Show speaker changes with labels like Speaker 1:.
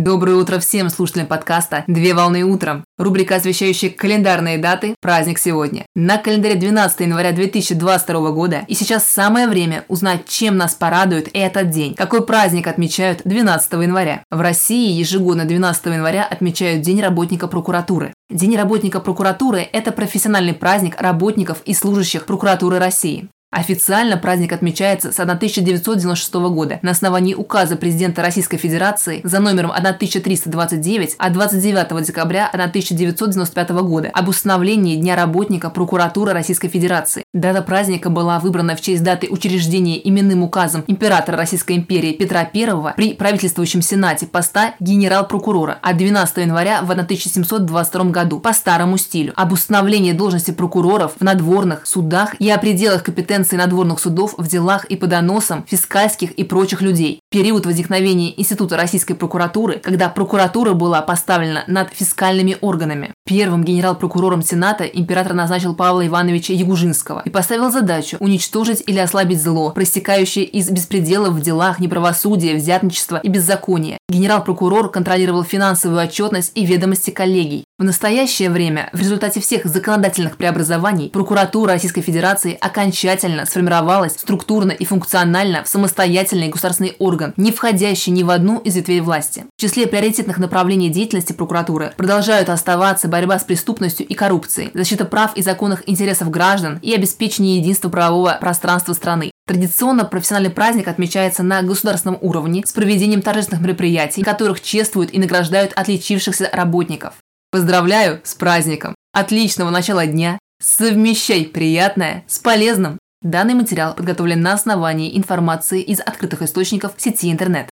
Speaker 1: Доброе утро всем слушателям подкаста «Две волны утром». Рубрика, освещающая календарные даты, праздник сегодня. На календаре 12 января 2022 года. И сейчас самое время узнать, чем нас порадует этот день. Какой праздник отмечают 12 января. В России ежегодно 12 января отмечают День работника прокуратуры. День работника прокуратуры – это профессиональный праздник работников и служащих прокуратуры России. Официально праздник отмечается с 1996 года на основании указа президента Российской Федерации за номером 1329 от 29 декабря 1995 года об установлении Дня работника прокуратуры Российской Федерации. Дата праздника была выбрана в честь даты учреждения именным указом императора Российской империи Петра I при правительствующем Сенате поста генерал-прокурора от 12 января в 1722 году по старому стилю об установлении должности прокуроров в надворных судах и о пределах компетенции компетенции надворных судов в делах и по доносам фискальских и прочих людей. Период возникновения Института Российской прокуратуры, когда прокуратура была поставлена над фискальными органами. Первым генерал-прокурором Сената император назначил Павла Ивановича Ягужинского и поставил задачу уничтожить или ослабить зло, проистекающее из беспределов в делах, неправосудия, взятничества и беззакония. Генерал-прокурор контролировал финансовую отчетность и ведомости коллегий. В настоящее время, в результате всех законодательных преобразований, прокуратура Российской Федерации окончательно сформировалась структурно и функционально в самостоятельный государственный орган, не входящий ни в одну из ветвей власти. В числе приоритетных направлений деятельности прокуратуры продолжают оставаться борьба с преступностью и коррупцией, защита прав и законных интересов граждан и обеспечение единства правового пространства страны. Традиционно профессиональный праздник отмечается на государственном уровне с проведением торжественных мероприятий, которых чествуют и награждают отличившихся работников. Поздравляю с праздником! Отличного начала дня! Совмещай приятное с полезным! Данный материал подготовлен на основании информации из открытых источников сети интернет.